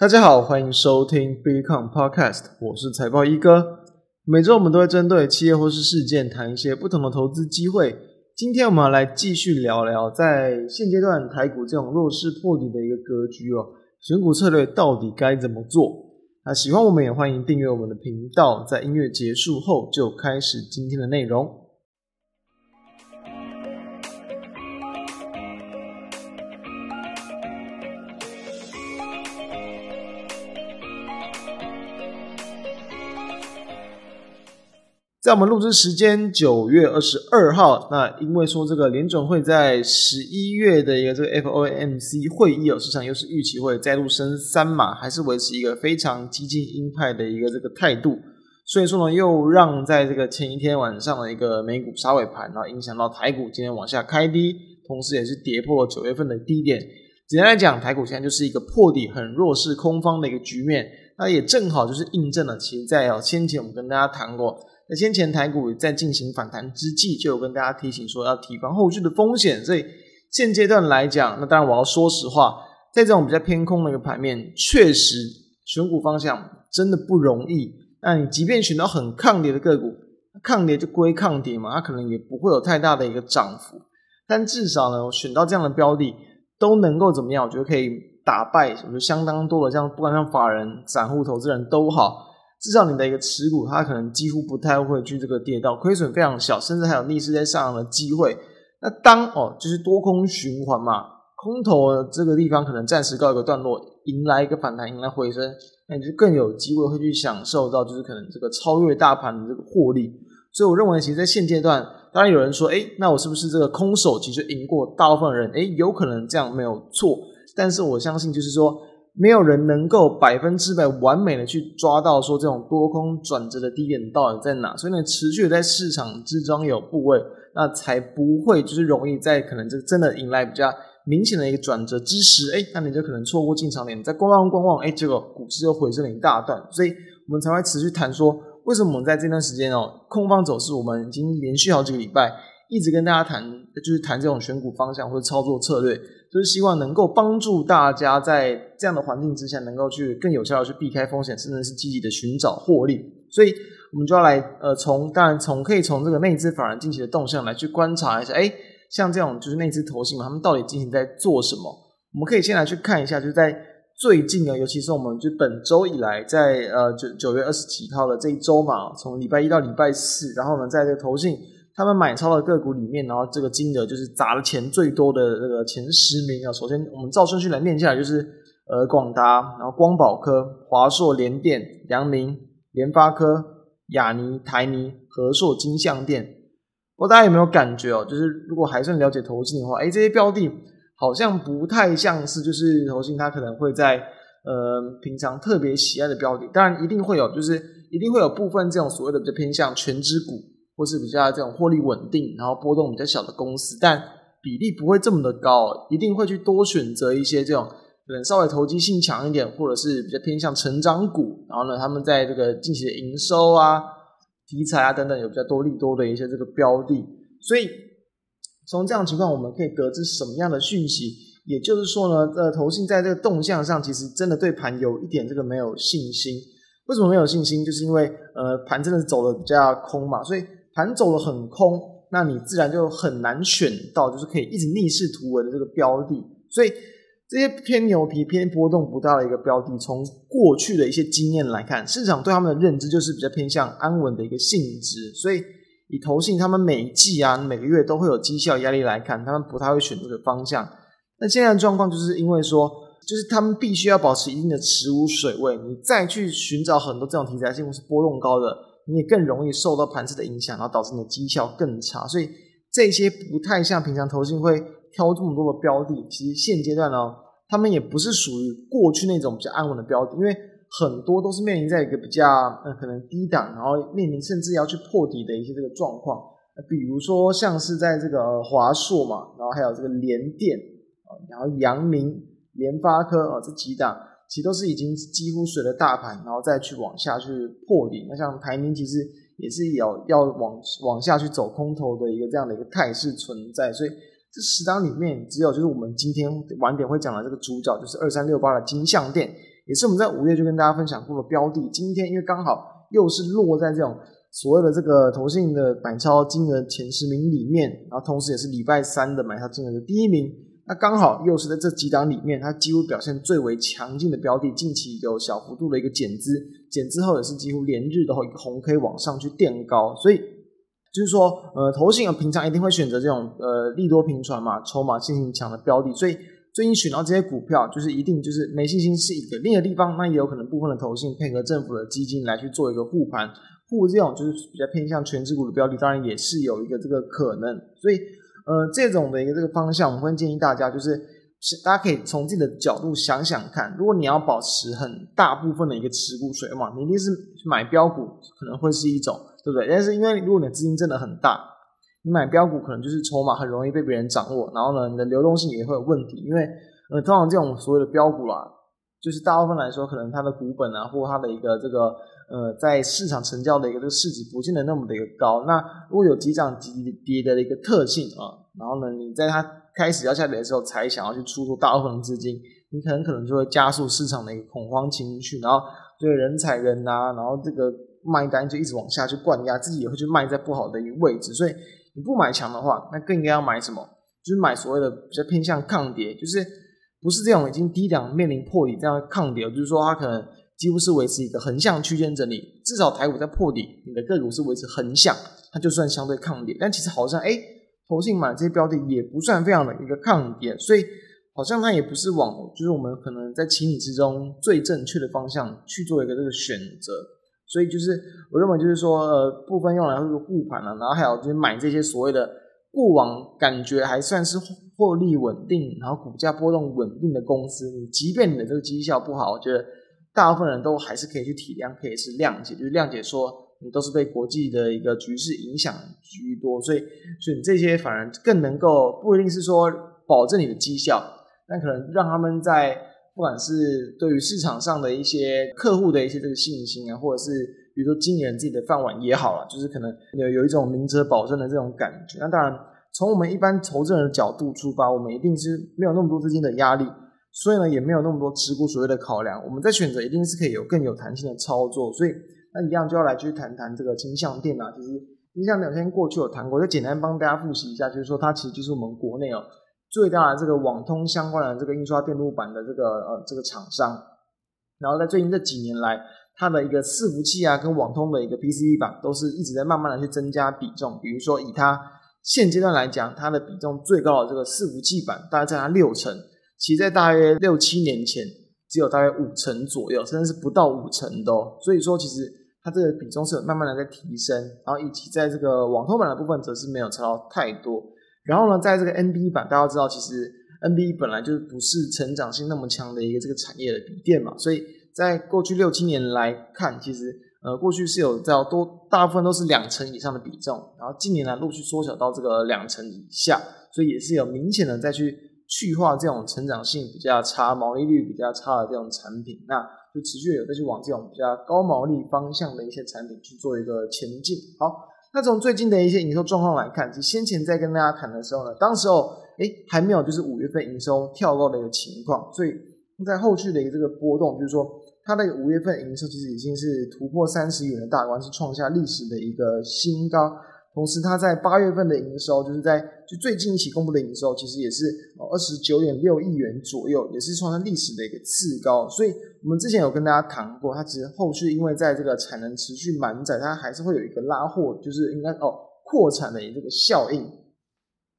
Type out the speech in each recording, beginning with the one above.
大家好，欢迎收听 Bitcoin Podcast，我是财报一哥。每周我们都会针对企业或是事件谈一些不同的投资机会。今天我们要来继续聊聊，在现阶段台股这种弱势破底的一个格局哦，选股策略到底该怎么做？那喜欢我们也欢迎订阅我们的频道。在音乐结束后，就开始今天的内容。在我们录制时间九月二十二号，那因为说这个联准会在十一月的一个这个 FOMC 会议有市场又是预期会再度升三码，还是维持一个非常激进鹰派的一个这个态度，所以说呢，又让在这个前一天晚上的一个美股杀尾盘，然后影响到台股今天往下开低，同时也是跌破了九月份的低点。简单来讲，台股现在就是一个破底很弱势空方的一个局面，那也正好就是印证了，其实在哦先前我们跟大家谈过。那先前台股在进行反弹之际，就有跟大家提醒说要提防后续的风险。所以现阶段来讲，那当然我要说实话，在这种比较偏空的一个盘面，确实选股方向真的不容易。那你即便选到很抗跌的个股，抗跌就归抗跌嘛，它可能也不会有太大的一个涨幅。但至少呢，我选到这样的标的都能够怎么样？我觉得可以打败，我觉得相当多的像，不管像法人、散户、投资人都好。至少你的一个持股，它可能几乎不太会去这个跌到，亏损非常小，甚至还有逆势在上涨的机会。那当哦，就是多空循环嘛，空头这个地方可能暂时告一个段落，迎来一个反弹，迎来回升，那你就更有机会会去享受到，就是可能这个超越大盘的这个获利。所以我认为，其实，在现阶段，当然有人说，诶，那我是不是这个空手其实赢过大部分人？诶，有可能这样没有错，但是我相信，就是说。没有人能够百分之百完美的去抓到说这种多空转折的低点到底在哪，所以呢，持续在市场之中有部位，那才不会就是容易在可能这真的迎来比较明显的一个转折之时，哎，那你就可能错过进场点，在观望观望，哎，结果股市又回升了一大段，所以我们才会持续谈说，为什么我们在这段时间哦，空方走势，我们已经连续好几个礼拜一直跟大家谈，就是谈这种选股方向或者操作策略。就是希望能够帮助大家在这样的环境之下，能够去更有效的去避开风险，甚至是积极的寻找获利。所以，我们就要来呃，从当然从可以从这个内资法人近期的动向来去观察一下，哎，像这种就是内资投信嘛，他们到底进行在做什么？我们可以先来去看一下，就是在最近呢，尤其是我们就本周以来在，在呃九九月二十几号的这一周嘛，从礼拜一到礼拜四，然后呢，在这个投信。他们买超的个股里面，然后这个金额就是砸的钱最多的那个前十名啊。首先，我们照顺序来念下来，就是呃广达，然后光宝科、华硕、联电、阳明、联发科、亚尼、台尼、和硕、金像电。不知道大家有没有感觉哦？就是如果还算了解投信的话，哎，这些标的好像不太像是就是投信，它可能会在呃平常特别喜爱的标的。当然一定会有，就是一定会有部分这种所谓的比较偏向权值股。或是比较这种获利稳定，然后波动比较小的公司，但比例不会这么的高，一定会去多选择一些这种可能稍微投机性强一点，或者是比较偏向成长股。然后呢，他们在这个近期的营收啊、题材啊等等有比较多利多的一些这个标的。所以从这样情况，我们可以得知什么样的讯息？也就是说呢，呃，投信在这个动向上，其实真的对盘有一点这个没有信心。为什么没有信心？就是因为呃，盘真的是走的比较空嘛，所以。盘走的很空，那你自然就很难选到，就是可以一直逆势突围的这个标的。所以这些偏牛皮、偏波动不大的一个标的，从过去的一些经验来看，市场对他们的认知就是比较偏向安稳的一个性质。所以以投信他们每一季啊、每个月都会有绩效压力来看，他们不太会选这个方向。那现在的状况就是因为说，就是他们必须要保持一定的持股水位，你再去寻找很多这种题材性或是波动高的。你也更容易受到盘势的影响，然后导致你的绩效更差。所以这些不太像平常投信会挑这么多的标的。其实现阶段呢，他们也不是属于过去那种比较安稳的标的，因为很多都是面临在一个比较呃可能低档，然后面临甚至要去破底的一些这个状况。比如说像是在这个华硕嘛，然后还有这个联电啊，然后阳明、联发科啊这几档。其实都是已经几乎随着大盘，然后再去往下去破底。那像排名其实也是有要往往下去走空头的一个这样的一个态势存在。所以这十档里面，只有就是我们今天晚点会讲的这个主角，就是二三六八的金像电，也是我们在五月就跟大家分享过的标的。今天因为刚好又是落在这种所谓的这个投信的买超金额前十名里面，然后同时也是礼拜三的买超金额的第一名。那刚好又是在这几档里面，它几乎表现最为强劲的标的，近期有小幅度的一个减资，减资后也是几乎连日都一个红 K 往上去垫高，所以就是说，呃，投信啊平常一定会选择这种呃利多频传嘛，筹码性性强的标的，所以最近选到这些股票，就是一定就是没信心是一个另一个地方，那也有可能部分的投信配合政府的基金来去做一个护盘护这种就是比较偏向权值股的标的，当然也是有一个这个可能，所以。呃，这种的一个这个方向，我们会建议大家，就是大家可以从自己的角度想想看，如果你要保持很大部分的一个持股水嘛，你一定是买标股可能会是一种，对不对？但是因为如果你的资金真的很大，你买标股可能就是筹码很容易被别人掌握，然后呢，你的流动性也会有问题，因为呃，通常这种所谓的标股啦，就是大部分来说，可能它的股本啊，或它的一个这个。呃，在市场成交的一个这个市值不见得那么的一个高。那如果有急涨急跌的一个特性啊，然后呢，你在它开始要下跌的时候才想要去出出大部分的资金，你可能可能就会加速市场的一个恐慌情绪，然后对人踩人呐、啊，然后这个卖单就一直往下去灌压，自己也会去卖在不好的一个位置。所以你不买强的话，那更应该要买什么？就是买所谓的比较偏向抗跌，就是不是这种已经低档面临破底这样的抗跌，就是说它可能。几乎是维持一个横向区间整理，至少台股在破底，你的个股是维持横向，它就算相对抗跌。但其实好像哎，投信买这些标的也不算非常的一个抗跌，所以好像它也不是往就是我们可能在情理之中最正确的方向去做一个这个选择。所以就是我认为就是说呃，部分用来是护盘了，然后还有就是买这些所谓的过往感觉还算是获利稳定，然后股价波动稳定的公司，你即便你的这个绩效不好，我觉得。大部分人都还是可以去体谅，可以是谅解，就是谅解说你都是被国际的一个局势影响居多，所以选这些反而更能够不一定是说保证你的绩效，但可能让他们在不管是对于市场上的一些客户的一些这个信心啊，或者是比如说经营自己的饭碗也好了，就是可能有有一种明哲保身的这种感觉。那当然，从我们一般投资人的角度出发，我们一定是没有那么多资金的压力。所以呢，也没有那么多持股所谓的考量，我们在选择一定是可以有更有弹性的操作。所以那一样就要来去谈谈这个金像电啊。其实金像两天过去有谈过，就简单帮大家复习一下，就是说它其实就是我们国内哦最大的这个网通相关的这个印刷电路板的这个呃这个厂商。然后在最近这几年来，它的一个伺服器啊跟网通的一个 PCB 板都是一直在慢慢的去增加比重。比如说以它现阶段来讲，它的比重最高的这个伺服器板大概在它六成。其实在大约六七年前，只有大约五成左右，甚至是不到五成的哦。所以说，其实它这个比重是有慢慢的在提升，然后以及在这个网通版的部分，则是没有差到太多。然后呢，在这个 NB 版，大家知道，其实 NB 本来就不是成长性那么强的一个这个产业的笔电嘛，所以在过去六七年来看，其实呃过去是有在多大部分都是两成以上的比重，然后近年来陆续缩小到这个两成以下，所以也是有明显的再去。去化这种成长性比较差、毛利率比较差的这种产品，那就持续有再去往这种比较高毛利方向的一些产品去做一个前进。好，那从最近的一些营收状况来看，其实先前在跟大家谈的时候呢，当时候诶还没有就是五月份营收跳高的一个情况，所以在后续的一个这个波动，就是说它的五月份营收其实已经是突破三十元的大关，是创下历史的一个新高。同时，它在八月份的营收，就是在就最近一期公布的营收，其实也是二十九点六亿元左右，也是创下历史的一个次高。所以，我们之前有跟大家谈过，它其实后续因为在这个产能持续满载，它还是会有一个拉货，就是应该哦扩产的这个效应。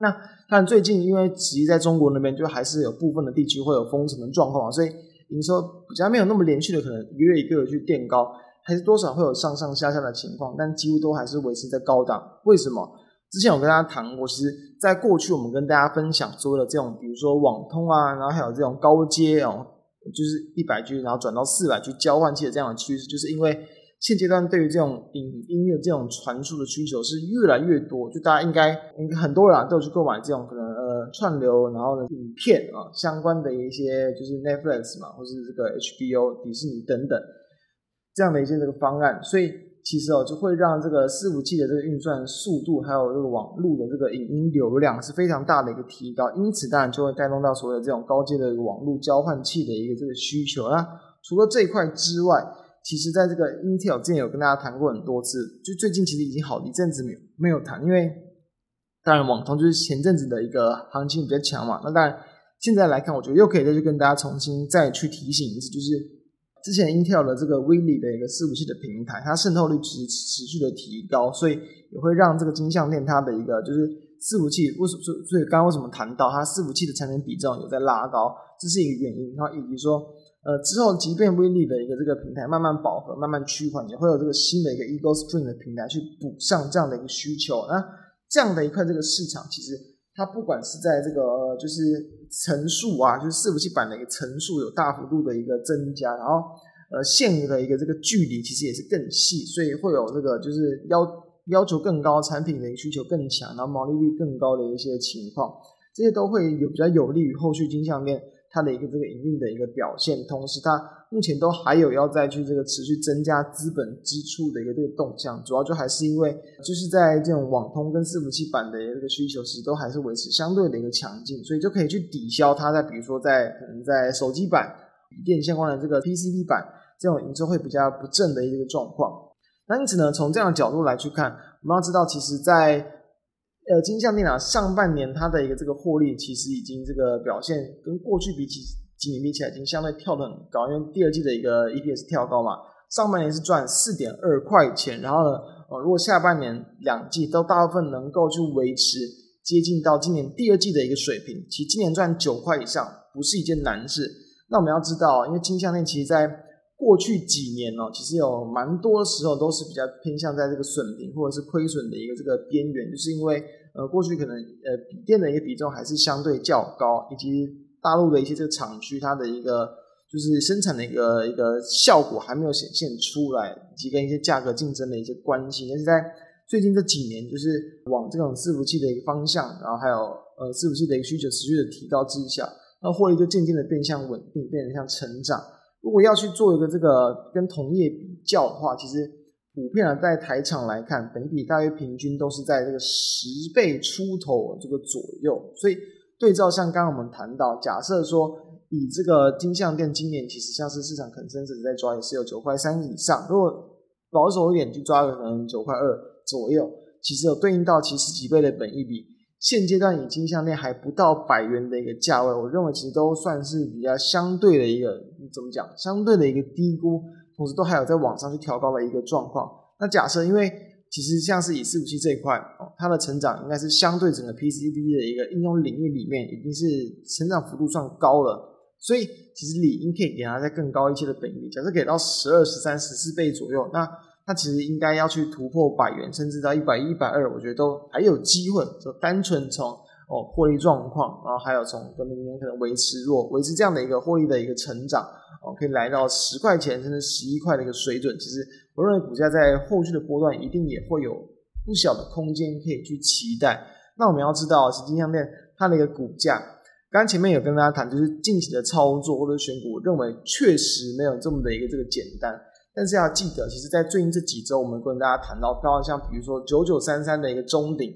那但最近因为其实在中国那边，就还是有部分的地区会有封城的状况，所以营收比较没有那么连续的，可能一个月一个月去垫高。还是多少会有上上下下的情况，但几乎都还是维持在高档。为什么？之前我跟大家谈过，其实在过去我们跟大家分享所有的这种，比如说网通啊，然后还有这种高阶哦，就是一百 G，然后转到四百 G 交换器的这样的趋势，就是因为现阶段对于这种影音的这种传输的需求是越来越多，就大家应该应该很多人啊都有去购买这种可能呃串流，然后呢影片啊相关的一些就是 Netflix 嘛，或是这个 HBO 迪士尼等等。这样的一些这个方案，所以其实哦就会让这个伺服器的这个运算速度，还有这个网络的这个影音流量是非常大的一个提高，因此当然就会带动到所有这种高阶的网络交换器的一个这个需求。那除了这一块之外，其实在这个 Intel 之前有跟大家谈过很多次，就最近其实已经好一阵子没有没有谈，因为当然网通就是前阵子的一个行情比较强嘛。那当然现在来看，我觉得又可以再去跟大家重新再去提醒一次，就是。之前 Intel 的这个 Willy 的一个伺服器的平台，它渗透率持持续的提高，所以也会让这个金项链它的一个就是伺服器为什么？所以刚刚为什么谈到它伺服器的产品比重有在拉高，这是一个原因。然后以及说，呃，之后即便 Willy 的一个这个平台慢慢饱和、慢慢趋缓，也会有这个新的一个 Eagle Spring 的平台去补上这样的一个需求。那这样的一块这个市场，其实它不管是在这个就是。层数啊，就是伺服器板的一个层数有大幅度的一个增加，然后呃线的一个这个距离其实也是更细，所以会有这个就是要要求更高，产品的需求更强，然后毛利率更高的一些情况，这些都会有比较有利于后续金项链它的一个这个营运的一个表现，同时它。目前都还有要再去这个持续增加资本支出的一个这个动向，主要就还是因为就是在这种网通跟伺服器板的这个需求，其实都还是维持相对的一个强劲，所以就可以去抵消它在比如说在可能在手机板、笔电相关的这个 PCB 板这种营收会比较不振的一个状况。那因此呢，从这样的角度来去看，我们要知道，其实在呃金像电脑上半年它的一个这个获利，其实已经这个表现跟过去比起。今年比起来已经相对跳得很高，因为第二季的一个 EPS 跳高嘛，上半年是赚四点二块钱，然后呢，呃，如果下半年两季都大部分能够去维持接近到今年第二季的一个水平，其实今年赚九块以上不是一件难事。那我们要知道，因为金像电其实在过去几年哦，其实有蛮多时候都是比较偏向在这个损平或者是亏损的一个这个边缘，就是因为呃过去可能呃笔电的一个比重还是相对较高，以及。大陆的一些这个厂区，它的一个就是生产的一个一个效果还没有显现出来，以及跟一些价格竞争的一些关系。但是在最近这几年，就是往这种伺服器的一个方向，然后还有呃伺服器的一个需求持续的提高之下，那获利就渐渐的变相稳定，变得像成长。如果要去做一个这个跟同业比较的话，其实普遍的在台厂来看，本益比大约平均都是在这个十倍出头这个左右，所以。对照像刚刚我们谈到，假设说以这个金像店今年其实像是市场可能甚至在抓也是有九块三以上，如果保守一点去抓可能九块二左右，其实有对应到其实几倍的本益比。现阶段以金像链还不到百元的一个价位，我认为其实都算是比较相对的一个怎么讲？相对的一个低估，同时都还有在往上去调高的一个状况。那假设因为。其实像是以伺服器这一块哦，它的成长应该是相对整个 PCB 的一个应用领域里面，已经是成长幅度算高了。所以其实理应可以给它再更高一些的本益，假设给到十二、十三、十四倍左右，那它其实应该要去突破百元，甚至到一百一、百二，我觉得都还有机会。就单纯从哦获利状况，然后还有从跟明年可能维持弱、维持这样的一个获利的一个成长哦，可以来到十块钱甚至十一块的一个水准，其实。我认为股价在后续的波段一定也会有不小的空间可以去期待。那我们要知道，实金像电它的一个股价，刚刚前面有跟大家谈，就是近期的操作或者选股，我认为确实没有这么的一个这个简单。但是要记得，其实，在最近这几周，我们跟大家谈到，包括像比如说九九三三的一个中顶，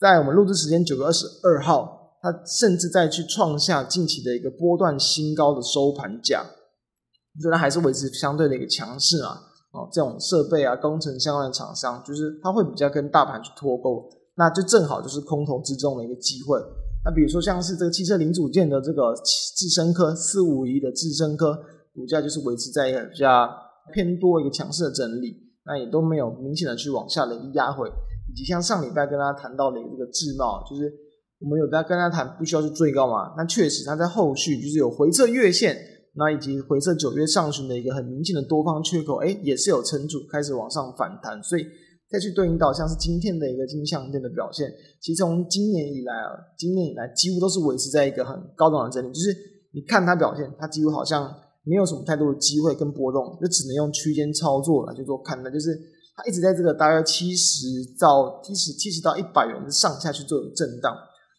在我们录制时间九月二十二号，它甚至再去创下近期的一个波段新高的收盘价，我觉得还是维持相对的一个强势啊。哦，这种设备啊，工程相关的厂商，就是它会比较跟大盘去脱钩，那就正好就是空头之中的一个机会。那比如说像是这个汽车零组件的这个智伸科四五一的智伸科，股价就是维持在一个比较偏多一个强势的整理，那也都没有明显的去往下的一个压回。以及像上礼拜跟大家谈到的一个这个智贸，就是我们有在跟大家谈不需要去追高嘛，那确实它在后续就是有回测月线。那以及回测九月上旬的一个很明显的多方缺口，哎，也是有撑住，开始往上反弹，所以再去对应到像是今天的一个金像电的表现，其实从今年以来啊，今年以来几乎都是维持在一个很高档的整理，就是你看它表现，它几乎好像没有什么太多的机会跟波动，就只能用区间操作来去做看的，就是它一直在这个大约七十到七十七十到一百元上下去做一个震荡，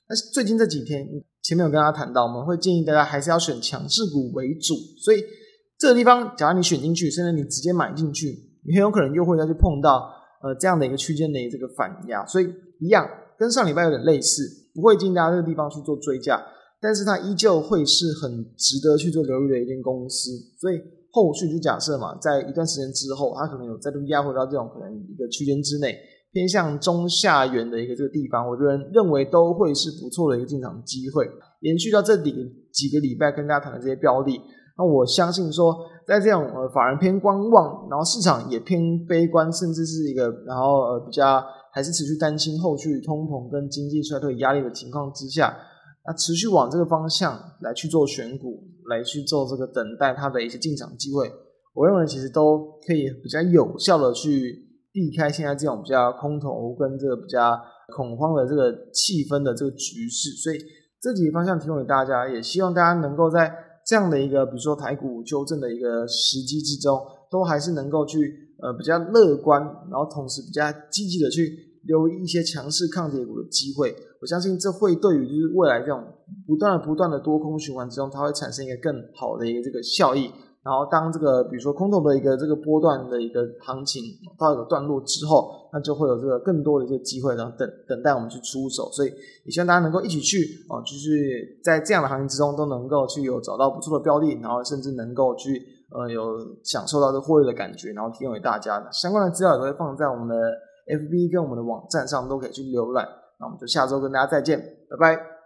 但是最近这几天。前面有跟大家谈到，我们会建议大家还是要选强势股为主，所以这个地方，假如你选进去，甚至你直接买进去，你很有可能又会再去碰到呃这样的一个区间的这个反压，所以一样跟上礼拜有点类似，不会建议大家这个地方去做追加，但是它依旧会是很值得去做留意的一间公司，所以后续就假设嘛，在一段时间之后，它可能有再度压回到这种可能一个区间之内，偏向中下缘的一个这个地方，我觉得认为都会是不错的一个进场机会。延续到这里几个礼拜跟大家谈的这些标的，那我相信说，在这种呃法人偏观望，然后市场也偏悲观，甚至是一个然后呃比较还是持续担心后续通膨跟经济衰退压力的情况之下。那持续往这个方向来去做选股，来去做这个等待它的一些进场机会，我认为其实都可以比较有效的去避开现在这种比较空头跟这个比较恐慌的这个气氛的这个局势。所以这几个方向提供给大家，也希望大家能够在这样的一个比如说台股纠正的一个时机之中，都还是能够去呃比较乐观，然后同时比较积极的去留一些强势抗跌股的机会。我相信这会对于就是未来这种不断不断的多空循环之中，它会产生一个更好的一个这个效益。然后当这个比如说空头的一个这个波段的一个行情到一个段落之后，那就会有这个更多的一些机会，然后等等待我们去出手。所以也希望大家能够一起去啊，就是在这样的行情之中都能够去有找到不错的标的，然后甚至能够去呃有享受到这获利的感觉，然后提供给大家相关的资料也都会放在我们的 FB 跟我们的网站上，都可以去浏览。那我们就下周跟大家再见，拜拜。